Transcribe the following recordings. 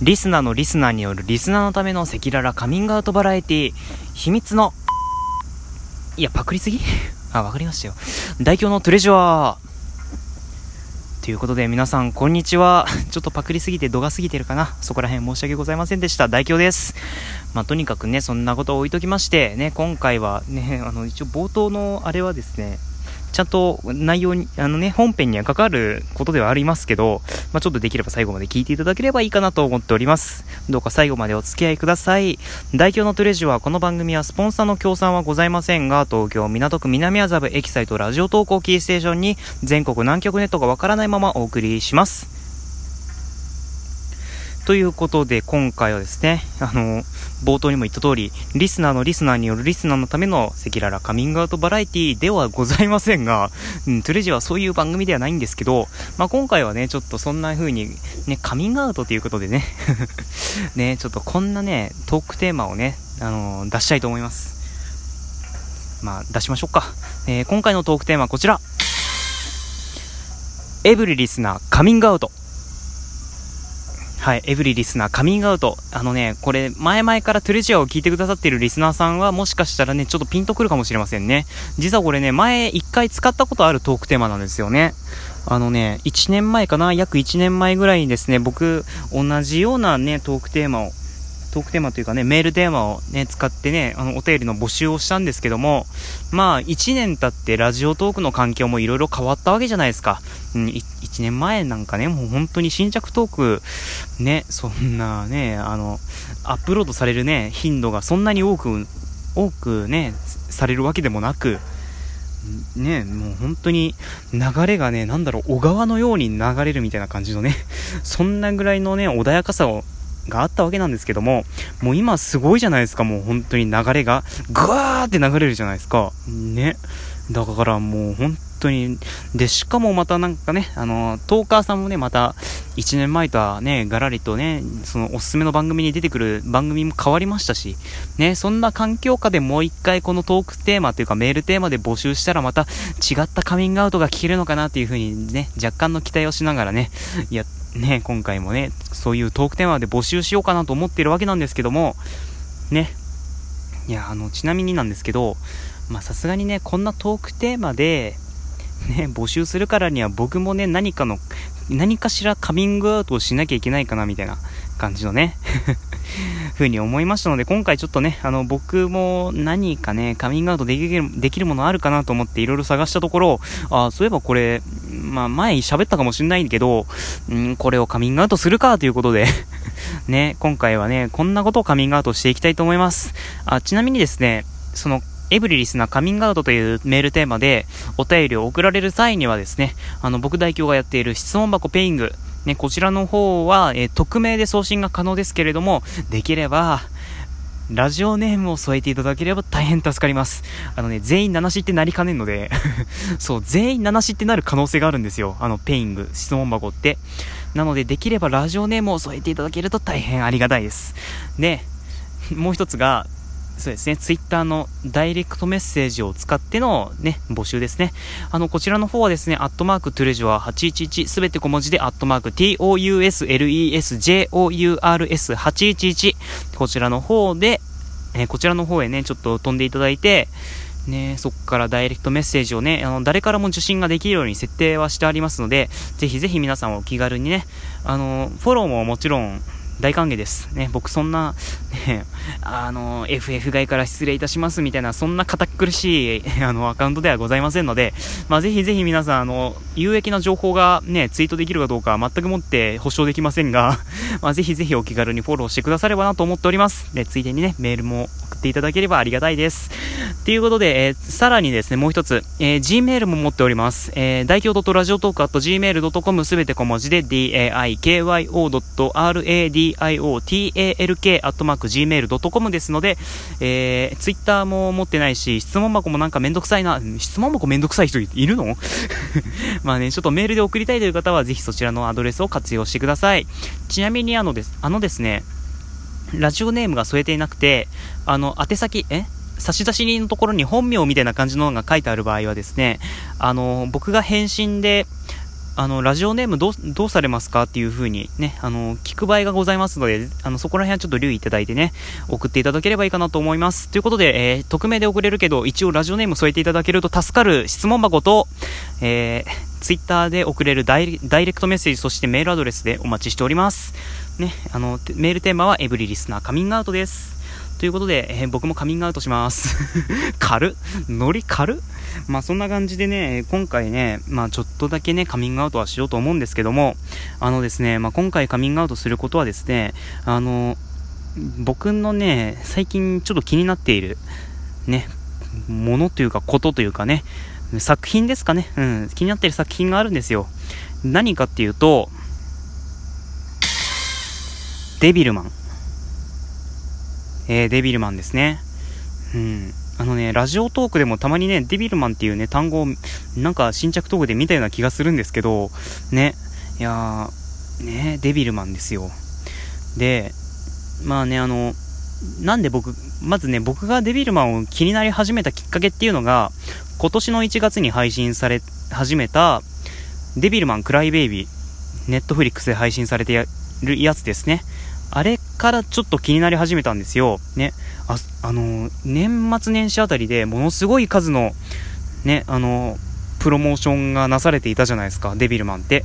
リスナーのリスナーによるリスナーのための赤裸々カミングアウトバラエティ秘密の。いやパクリすぎ？あわかりましたよ。代表のトレジュアー。ということで皆さんこんにちは。ちょっとパクリすぎて度が過ぎてるかな？そこら辺申し訳ございませんでした。代表です。まあ、とにかくねそんなことを置いときましてね今回はねあの一応冒頭のあれはですねちゃんと内容に、あのね、本編には関わることではありますけど、まあ、ちょっとできれば最後まで聞いていただければいいかなと思っております。どうか最後までお付き合いください。代表のトレジュはこの番組はスポンサーの協賛はございませんが、東京港区南麻布エキサイトラジオ投稿キーステーションに全国南極ネットがわからないままお送りします。ということで、今回はですね、あの、冒頭にも言った通り、リスナーのリスナーによるリスナーのための赤裸々カミングアウトバラエティではございませんが、うん、トゥレジはそういう番組ではないんですけど、まあ、今回はね、ちょっとそんな風に、ね、カミングアウトということでね、ね、ちょっとこんなね、トークテーマをね、あの、出したいと思います。まあ、出しましょうか。えー、今回のトークテーマはこちら。エブリリスナーカミングアウト。はい、エブリリスナーカミングアウト。あのね、これ、前々からトゥレジアを聞いてくださっているリスナーさんは、もしかしたらね、ちょっとピンとくるかもしれませんね。実はこれね、前一回使ったことあるトークテーマなんですよね。あのね、1年前かな、約1年前ぐらいにですね、僕、同じようなね、トークテーマをトークテーマというかね、メールテーマをね、使ってね、あの、お便りの募集をしたんですけども、まあ、1年経ってラジオトークの環境もいろいろ変わったわけじゃないですか。うん、1年前なんかね、もう本当に新着トーク、ね、そんなね、あの、アップロードされるね、頻度がそんなに多く、多くね、されるわけでもなく、ね、もう本当に流れがね、なんだろう、小川のように流れるみたいな感じのね、そんなぐらいのね、穏やかさをがあったわけなんですけども、もう今すごいじゃないですか、もう本当に流れが、ぐわーって流れるじゃないですか。ね。だからもう本当に、で、しかもまたなんかね、あの、トーカーさんもね、また、1年前とはね、ガラリとね、そのおすすめの番組に出てくる番組も変わりましたし、ね、そんな環境下でもう一回このトークテーマというかメールテーマで募集したらまた違ったカミングアウトが聞けるのかなっていう風にね、若干の期待をしながらね、やって、ね、今回もね、そういうトークテーマで募集しようかなと思ってるわけなんですけども、ね、いや、あの、ちなみになんですけど、まさすがにね、こんなトークテーマで、ね、募集するからには僕もね、何かの、何かしらカミングアウトをしなきゃいけないかな、みたいな感じのね。ふうに思いましたので、今回ちょっとね、あの、僕も何かね、カミングアウトできる、できるものあるかなと思っていろいろ探したところ、あ、そういえばこれ、まあ、前喋ったかもしんないけど、んこれをカミングアウトするかということで ね、今回はね、こんなことをカミングアウトしていきたいと思います。あ、ちなみにですね、その、エブリリスナーカミングアウトというメールテーマでお便りを送られる際にはですね、あの、僕代表がやっている質問箱 Peing、ね、こちらの方は、えー、匿名で送信が可能ですけれども、できれば、ラジオネームを添えていただければ大変助かります。あのね、全員名無しってなりかねんので そう、全員名無しってなる可能性があるんですよ。あの、 Peing、質問箱って。なので、できればラジオネームを添えていただけると大変ありがたいです。で、もう一つが、そうですね、ツイッターのダイレクトメッセージを使ってのね、募集ですね。あの、こちらの方はですね、アットマークトゥレジュア811すべて小文字でアットマーク tousleskours811 こちらの方で、えー、こちらの方へね、ちょっと飛んでいただいて、ね、そこからダイレクトメッセージをね、あの、誰からも受信ができるように設定はしてありますので、ぜひぜひ皆さんお気軽にね、あの、フォローももちろん、大歓迎です。ね、僕そんな、ね、あの、FF 外から失礼いたしますみたいな、そんな堅苦しい、あの、アカウントではございませんので、まあ、ぜひぜひ皆さん、あの、有益な情報がね、ツイートできるかどうか全くもって保証できませんが、まあ、ぜひぜひお気軽にフォローしてくださればなと思っております。で、ついでにね、メールも送っていただければありがたいです。ということで、えー、さらにですね、もう一つ、えー、Gmail も持っております。えー、大京 .radiotalk.gmail.com すべて小文字で daikyo.radiotalk.gmail.com ですので、えー、ツイッターも持ってないし、質問箱もなんかめんどくさいな、質問箱めんどくさい人いるの？まあね、ちょっとメールで送りたいという方は、ぜひそちらのアドレスを活用してください。ちなみにあのです、あのですね、ラジオネームが添えていなくて、あの、宛先、え？差出人のところに本名みたいな感じのが書いてある場合はですね、あの、僕が返信で、あの、ラジオネームどう、どうされますかっていう風にね、あの、聞く場合がございますので、あの、そこら辺はちょっと留意いただいてね、送っていただければいいかなと思います。ということで、えー、匿名で送れるけど、一応ラジオネーム添えていただけると助かる質問箱と、えー、ツイッターで送れるダイレクトメッセージ、そしてメールアドレスでお待ちしております。ね、あの、メールテーマはエブリリスナーカミングアウトです。ということで、えー、僕もカミングアウトします。軽ノリ軽まあそんな感じでね、今回ね、まあちょっとだけね、カミングアウトはしようと思うんですけども、あのですね、まあ今回カミングアウトすることはですね、あの、僕のね、最近ちょっと気になっている、ね、ものというかことというかね、作品ですかね、うん、気になっている作品があるんですよ。何かっていうと、デビルマン。えー、デビルマンですね。うん。あのね、ラジオトークでもたまにね、デビルマンっていうね、単語を、なんか新着トークで見たような気がするんですけど、ね、いやー、ね、デビルマンですよ。で、まあね、あの、なんで僕、まずね、僕がデビルマンを気になり始めたきっかけっていうのが、今年の1月に配信され始めた、デビルマンクライベイビー、ネットフリックスで配信されてるやつですね。あれからちょっと気になり始めたんですよ。ね。あ、あのー、年末年始あたりでものすごい数の、ね、あのー、プロモーションがなされていたじゃないですか、デビルマンって。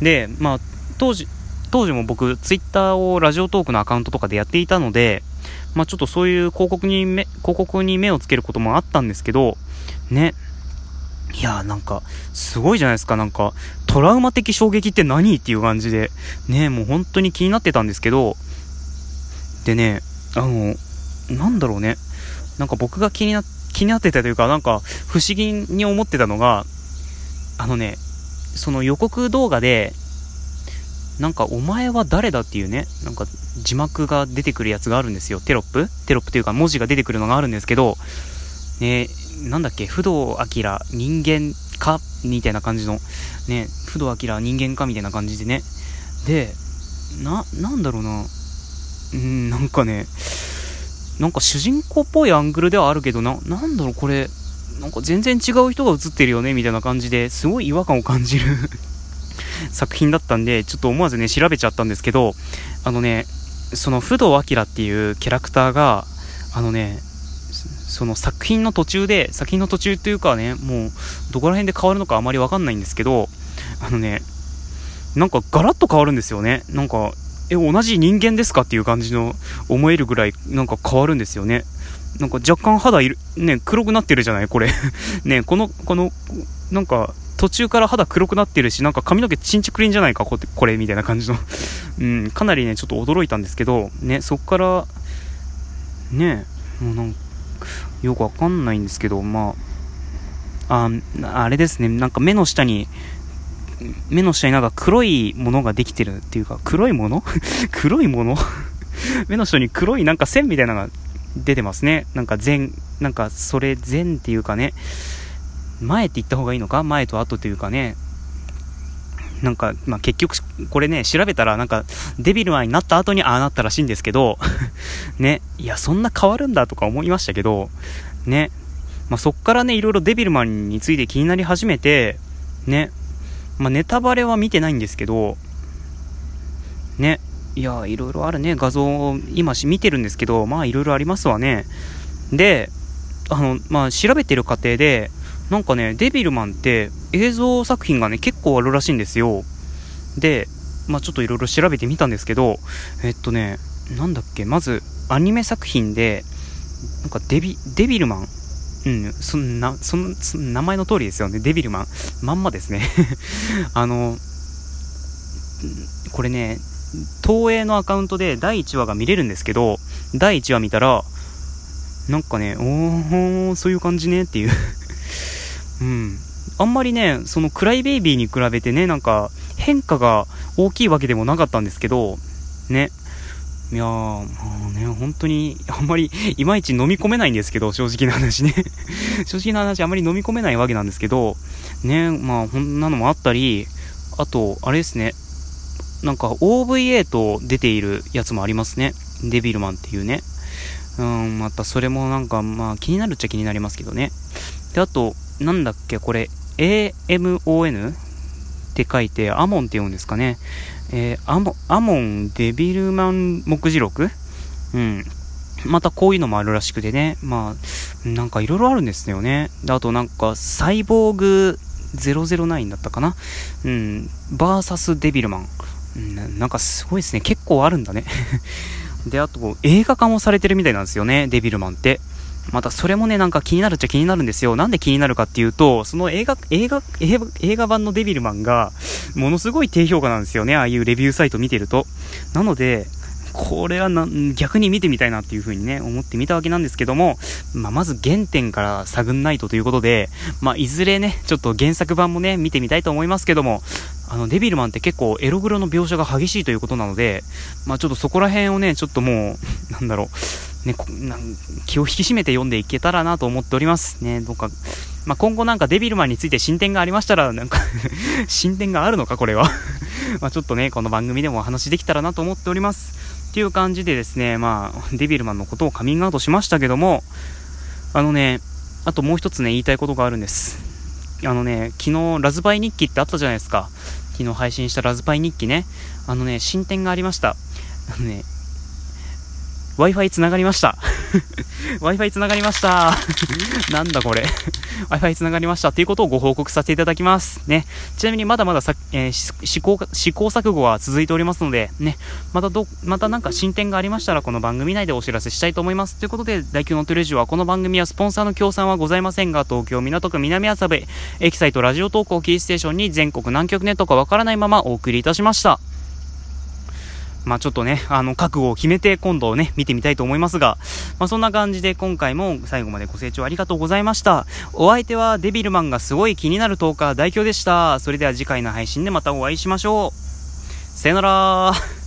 で、まあ、当時、当時も僕、ツイッターをラジオトークのアカウントとかでやっていたので、まあ、ちょっとそういう広告に目、広告に目をつけることもあったんですけど、ね。いやーなんか、すごいじゃないですか。なんか、トラウマ的衝撃って何？っていう感じで、ね、もう本当に気になってたんですけど、でね、あの、なんだろうね。なんか僕が気にな、気になってたというか、なんか不思議に思ってたのが、あのね、その予告動画で、なんかお前は誰だっていうね、なんか字幕が出てくるやつがあるんですよ。テロップ？テロップというか文字が出てくるのがあるんですけど、ね、なんだっけ、不動明人間か？みたいな感じの、ね、不動明人間か？みたいな感じでね。で、な、なんだろうな。うん、なんかね、なんか主人公っぽいアングルではあるけどな、なんだろう、これ、なんか全然違う人が映ってるよね、みたいな感じですごい違和感を感じる 作品だったんで、ちょっと思わずね、調べちゃったんですけど、あのね、その不動明っていうキャラクターが、あのね、その作品の途中で、作品の途中というかね、もう、どこら辺で変わるのかあまりわかんないんですけど、あのね、なんかガラッと変わるんですよね。なんか、え、同じ人間ですかっていう感じの思えるぐらいなんか変わるんですよね。なんか若干肌いる、ね、黒くなってるじゃないこれ ね、この、この、なんか、途中から肌黒くなってるし、なんか髪の毛チンチクリンじゃないかここれ、みたいな感じの うん、かなりね、ちょっと驚いたんですけど、ね、そっから、ね、もうなんか、よくわかんないんですけど、まあ、あ、あれですね、なんか目の下に、目の下になんか黒いものができてるっていうか、黒いもの？黒いもの？目の下に黒いなんか線みたいなのが出てますね。なんか全、なんかそれ全っていうかね、前って言った方がいいのか？前と後というかね、なんか、まあ、結局、これね、調べたら、なんか、デビルマンになった後にああなったらしいんですけど、ね、いや、そんな変わるんだとか思いましたけど、ね、まあ、そっからね、いろいろデビルマンについて気になり始めて、ね、まあ、ネタバレは見てないんですけど、ね、いや、いろいろあるね、画像を、今し見てるんですけど、まあ、いろいろありますわね。で、あの、まあ、調べてる過程で、なんかね、デビルマンって映像作品がね、結構あるらしいんですよ。で、まあ、ちょっといろいろ調べてみたんですけど、えっとね、なんだっけ、まず、アニメ作品で、なんかデビ、デビルマンうん、そんな、その、そ名前の通りですよね。デビルマン。まんまですね。あの、これね、東映のアカウントで第1話が見れるんですけど、第1話見たら、なんかね、おー、そういう感じねっていう うん。あんまりね、そのクライベイビーに比べてね、なんか変化が大きいわけでもなかったんですけど、ね、いやー、もうね、本当に、あんまり、いまいち飲み込めないんですけど、正直な話ね 正直な話、あんまり飲み込めないわけなんですけど、ね、まあ、こんなのもあったり、あと、あれですね、なんか OVA と出ているやつもありますね。デビルマンっていうね。うん、またそれもなんか、まあ気になるっちゃ気になりますけどね。で、あと、なんだっけ、これ、AMON? って書いて、アモンって読むんですかね。えー、アモアモンデビルマン目次録？うん。またこういうのもあるらしくてね。まあ、なんかいろいろあるんですよね。あとなんか、サイボーグ009だったかな？うん。バーサスデビルマン。うん、なんかすごいですね。結構あるんだね。で、あと、映画化もされてるみたいなんですよね。デビルマンって。またそれもね、なんか気になるっちゃ気になるんですよ。なんで気になるかっていうと、その映画、映画、映画版のデビルマンが、ものすごい低評価なんですよね。ああいうレビューサイト見てると。なので、これはな逆に見てみたいなっていう風にね、思ってみたわけなんですけども、まあ、まず原点から探んないとということで、まあ、いずれね、ちょっと原作版もね、見てみたいと思いますけども、あの、デビルマンって結構エログロの描写が激しいということなので、まあ、ちょっとそこら辺をね、ちょっともう、なんだろう、ね、気を引き締めて読んでいけたらなと思っております。ね、どっか、まあ、今後なんかデビルマンについて進展がありましたら、なんか 進展があるのか、これは まちょっとね、この番組でもお話できたらなと思っております。っていう感じでですね、まあ、デビルマンのことをカミングアウトしましたけども、あのね、あともう一つね、言いたいことがあるんです。あのね、昨日、ラズパイ日記ってあったじゃないですか。昨日配信したラズパイ日記ね。あのね、進展がありました。あのね、Wi-Fi 繋がりました。Wi-Fi 繋がりました。なんだこれ。Wi-Fi 繋がりましたっていうことをご報告させていただきます。ね。ちなみにまだまださ、えー、試行、試行錯誤は続いておりますので、ね。またど、またなんか進展がありましたら、この番組内でお知らせしたいと思います。ということで、大京のトレジオはこの番組はスポンサーの協賛はございませんが、東京港区南麻布、エキサイトラジオ投稿キーステーションに全国南極ネットかわからないままお送りいたしました。まあちょっとね、あの、覚悟を決めて今度ね、見てみたいと思いますが、まあそんな感じで今回も最後までご清聴ありがとうございました。お相手はデビルマンがすごい気になる10日代表でした。それでは次回の配信でまたお会いしましょう。さよなら